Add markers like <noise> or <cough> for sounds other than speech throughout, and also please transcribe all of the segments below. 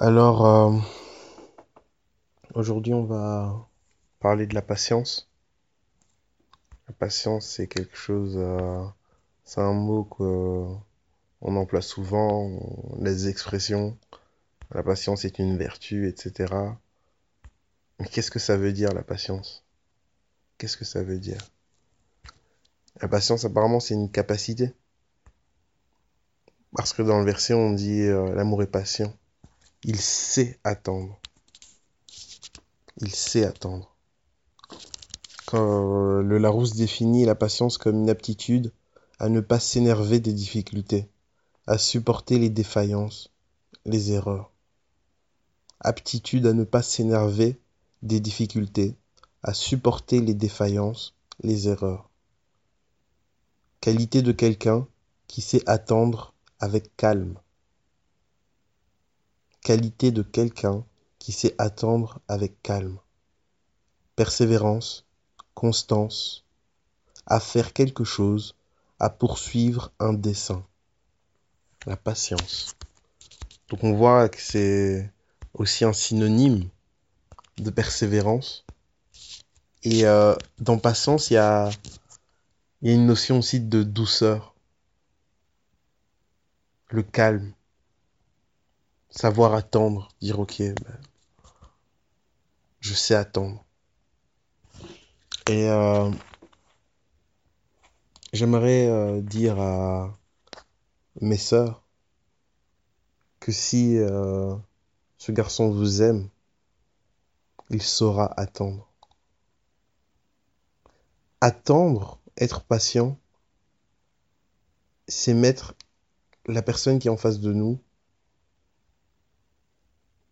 Alors, euh, aujourd'hui, on va parler de la patience. La patience, c'est quelque chose, euh, c'est un mot qu'on emploie souvent, les expressions. La patience est une vertu, etc. Mais qu'est-ce que ça veut dire, la patience? Qu'est-ce que ça veut dire? La patience, apparemment, c'est une capacité. Parce que dans le verset, on dit euh, l'amour est patient. Il sait attendre. Il sait attendre. Euh, le Larousse définit la patience comme une aptitude à ne pas s'énerver des difficultés, à supporter les défaillances, les erreurs. Aptitude à ne pas s'énerver des difficultés, à supporter les défaillances, les erreurs. Qualité de quelqu'un qui sait attendre avec calme. Qualité de quelqu'un qui sait attendre avec calme. Persévérance, constance, à faire quelque chose, à poursuivre un dessein. La patience. Donc on voit que c'est aussi un synonyme de persévérance. Et euh, dans patience, il y a, il y a une notion aussi de douceur. Le calme. Savoir attendre. Dire ok, ben, je sais attendre. Et euh, j'aimerais euh, dire à mes sœurs que si euh, ce garçon vous aime, il saura attendre. Attendre, être patient, c'est mettre la personne qui est en face de nous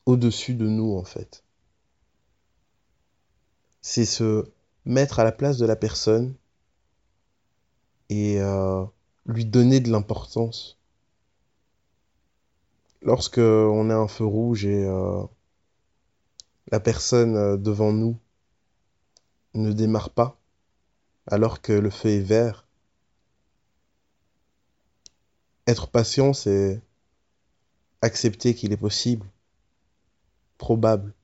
au-dessus de nous, en fait. C'est se mettre à la place de la personne et euh, lui donner de l'importance. Lorsque on a un feu rouge et euh, la personne euh, devant nous ne démarre pas, alors que le feu est vert, être patient, c'est accepter qu'il est possible, probable,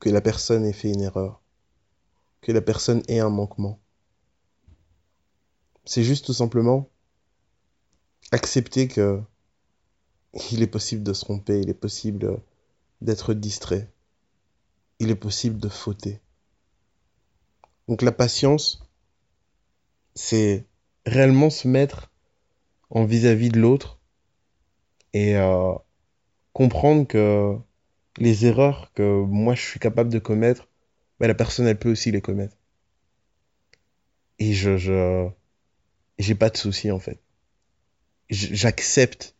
que la personne ait fait une erreur, que la personne ait un manquement. C'est juste tout simplement accepter que il est possible de se tromper, il est possible d'être distrait, il est possible de fauter. Donc la patience, c'est réellement se mettre en vis-à-vis de l'autre et euh, comprendre que les erreurs que moi je suis capable de commettre, ben, la personne elle peut aussi les commettre. Et je, je, pas de souci en fait. J'accepte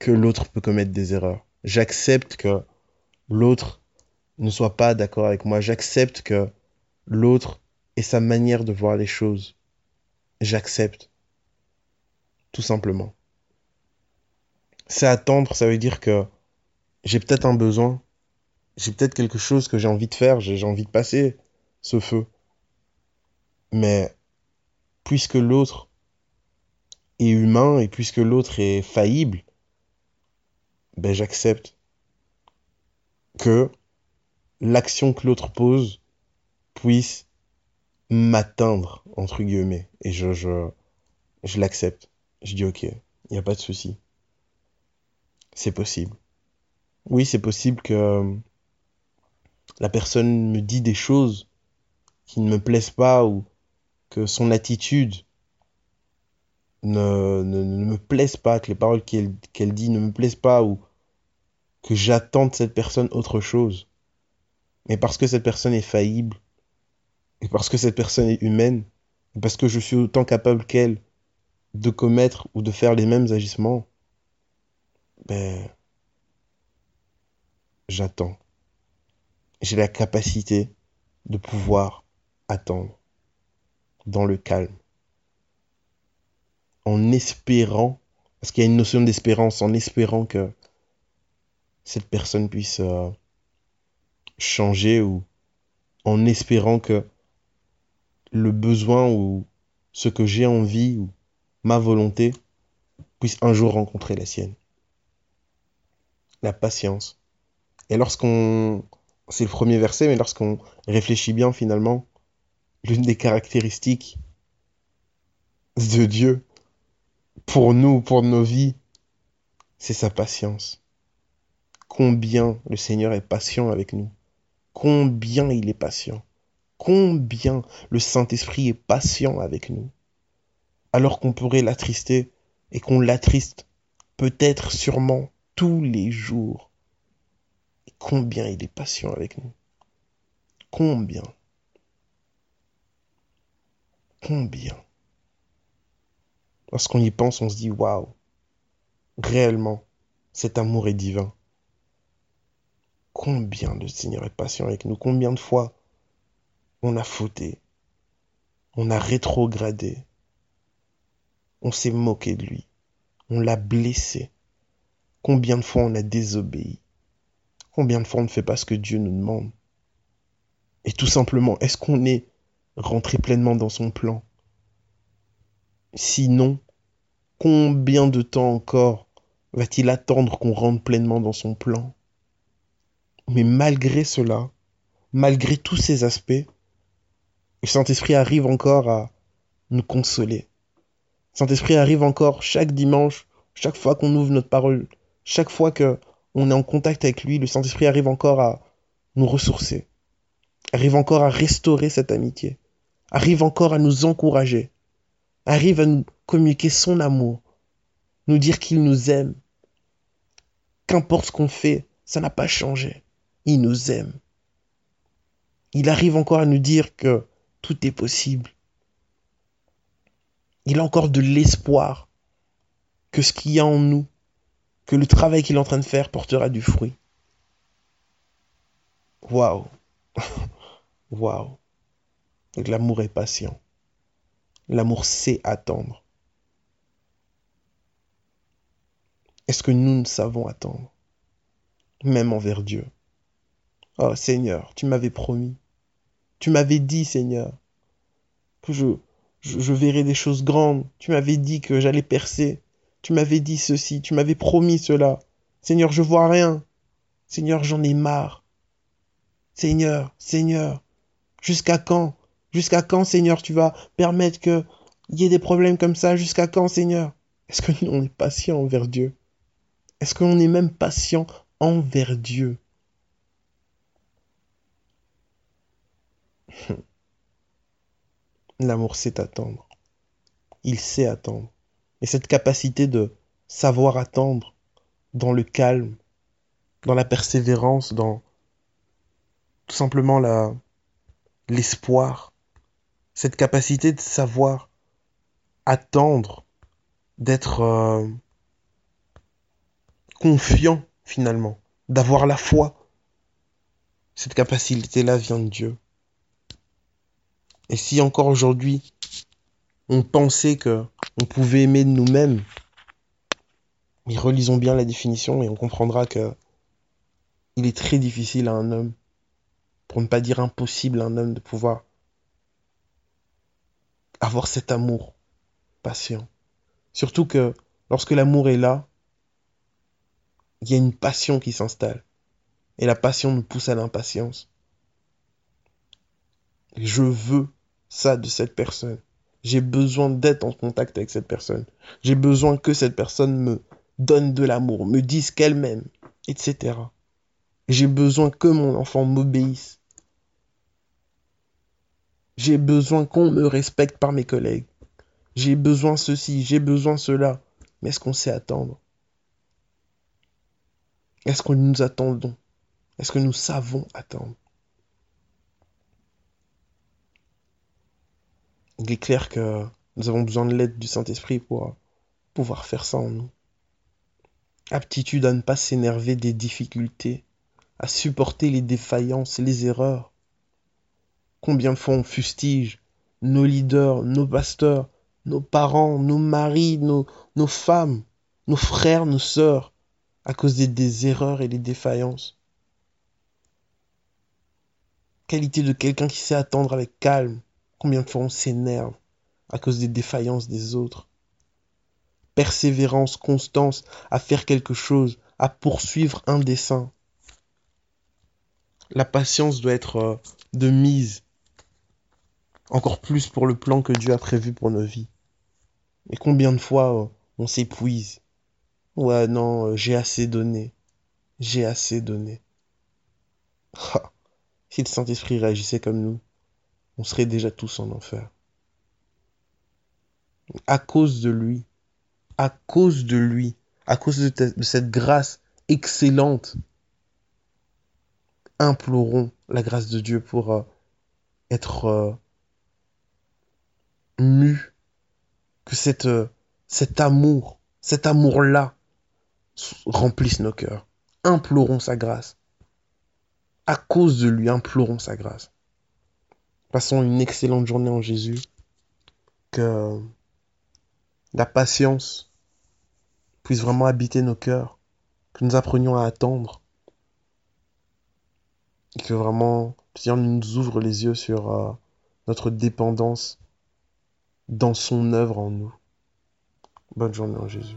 que l'autre peut commettre des erreurs. J'accepte que l'autre ne soit pas d'accord avec moi. J'accepte que l'autre ait sa manière de voir les choses. J'accepte. Tout simplement. C'est attendre, ça veut dire que j'ai peut-être un besoin, j'ai peut-être quelque chose que j'ai envie de faire, j'ai envie de passer ce feu. Mais puisque l'autre est humain et puisque l'autre est faillible, ben j'accepte que l'action que l'autre pose puisse m'atteindre, entre guillemets. Et je, je, je l'accepte. Je dis ok, il n'y a pas de souci. C'est possible. Oui, c'est possible que euh, la personne me dit des choses qui ne me plaisent pas ou que son attitude ne, ne, me plaise pas, que les paroles qu'elle qu'elle dit ne me plaisent pas ou que j'attends de cette personne autre chose. Mais parce que cette personne est faillible, et parce que cette personne est humaine, et parce que je suis autant capable qu'elle de commettre ou de faire les mêmes agissements, ben, j'attends. J'ai la capacité de pouvoir attendre dans le calme, en espérant, parce qu'il y a une notion d'espérance, en espérant que cette personne puisse euh, changer ou en espérant que le besoin ou ce que j'ai envie ou ma volonté puisse un jour rencontrer la sienne. La patience. Et lorsqu'on... C'est le premier verset, mais lorsqu'on réfléchit bien finalement, l'une des caractéristiques de Dieu pour nous, pour nos vies, c'est sa patience. Combien le Seigneur est patient avec nous. Combien il est patient. Combien le Saint-Esprit est patient avec nous. Alors qu'on pourrait l'attrister et qu'on l'attriste peut-être sûrement tous les jours. Et combien il est patient avec nous. Combien. Combien. Lorsqu'on y pense, on se dit waouh. Réellement, cet amour est divin. Combien le Seigneur est patient avec nous. Combien de fois on a fauté. On a rétrogradé. On s'est moqué de lui. On l'a blessé. Combien de fois on a désobéi? Combien de fois on ne fait pas ce que Dieu nous demande? Et tout simplement, est-ce qu'on est rentré pleinement dans son plan? Sinon, combien de temps encore va-t-il attendre qu'on rentre pleinement dans son plan? Mais malgré cela, malgré tous ces aspects, le Saint-Esprit arrive encore à nous consoler. Le Saint-Esprit arrive encore chaque dimanche, chaque fois qu'on ouvre notre parole, chaque fois que on est en contact avec lui, le Saint-Esprit arrive encore à nous ressourcer, arrive encore à restaurer cette amitié, arrive encore à nous encourager, arrive à nous communiquer son amour, nous dire qu'il nous aime. Qu'importe ce qu'on fait, ça n'a pas changé. Il nous aime. Il arrive encore à nous dire que tout est possible. Il a encore de l'espoir que ce qu'il y a en nous, que le travail qu'il est en train de faire portera du fruit. Waouh! <laughs> Waouh! L'amour est patient. L'amour sait attendre. Est-ce que nous ne savons attendre, même envers Dieu Oh Seigneur, tu m'avais promis. Tu m'avais dit, Seigneur, que je, je, verrais des choses grandes. Tu m'avais dit que j'allais percer. Tu m'avais dit ceci. Tu m'avais promis cela. Seigneur, je vois rien. Seigneur, j'en ai marre. Seigneur, Seigneur, jusqu'à quand? Jusqu'à quand, Seigneur, tu vas permettre qu'il y ait des problèmes comme ça? Jusqu'à quand, Seigneur? Est-ce que nous, on est patient envers Dieu? Est-ce qu'on est même patient envers Dieu? L'amour sait attendre. Il sait attendre. Et cette capacité de savoir attendre dans le calme, dans la persévérance, dans tout simplement la l'espoir, cette capacité de savoir attendre, d'être euh, confiant finalement, d'avoir la foi. Cette capacité-là vient de Dieu. Et si encore aujourd'hui, on pensait que on pouvait aimer de nous-mêmes, mais relisons bien la définition et on comprendra que il est très difficile à un homme, pour ne pas dire impossible à un homme de pouvoir avoir cet amour patient. Surtout que lorsque l'amour est là, il y a une passion qui s'installe. Et la passion nous pousse à l'impatience. Je veux ça de cette personne. J'ai besoin d'être en contact avec cette personne. J'ai besoin que cette personne me donne de l'amour, me dise qu'elle m'aime, etc. J'ai besoin que mon enfant m'obéisse. J'ai besoin qu'on me respecte par mes collègues. J'ai besoin ceci, j'ai besoin cela. Mais est-ce qu'on sait attendre? Est-ce que nous attendons? Est-ce que nous savons attendre? Il est clair que nous avons besoin de l'aide du Saint-Esprit pour pouvoir faire ça en nous. aptitude à ne pas s'énerver des difficultés, à supporter les défaillances, les erreurs. Combien de fois on fustige nos leaders, nos pasteurs, nos parents, nos maris, nos, femmes, nos frères, nos sœurs, à cause des erreurs et des défaillances. Qualité de quelqu'un qui sait attendre avec calme. Combien de fois on s'énerve à cause des défaillances des autres. Persévérance, constance à faire quelque chose, à poursuivre un dessein. La patience doit être euh, de mise, encore plus pour le plan que Dieu a prévu pour nos vies. Et combien de fois euh, on s'épuise Ouais, non, euh, j'ai assez donné. J'ai assez donné. Si le Saint-Esprit réagissait comme nous, on serait déjà tous en enfer. À cause de lui, à cause de lui, à cause de, cette grâce excellente, implorons la grâce de Dieu pour euh, être euh, mu, que euh, cet amour, cet amour-là remplisse nos cœurs. Implorons sa grâce. À cause de lui, implorons sa grâce. Passons une excellente journée en Jésus. Que la patience puisse vraiment habiter nos cœurs. Que nous apprenions à attendre. Et que vraiment, Seigneur nous ouvre les yeux sur euh, notre dépendance dans son œuvre en nous. Bonne journée en Jésus.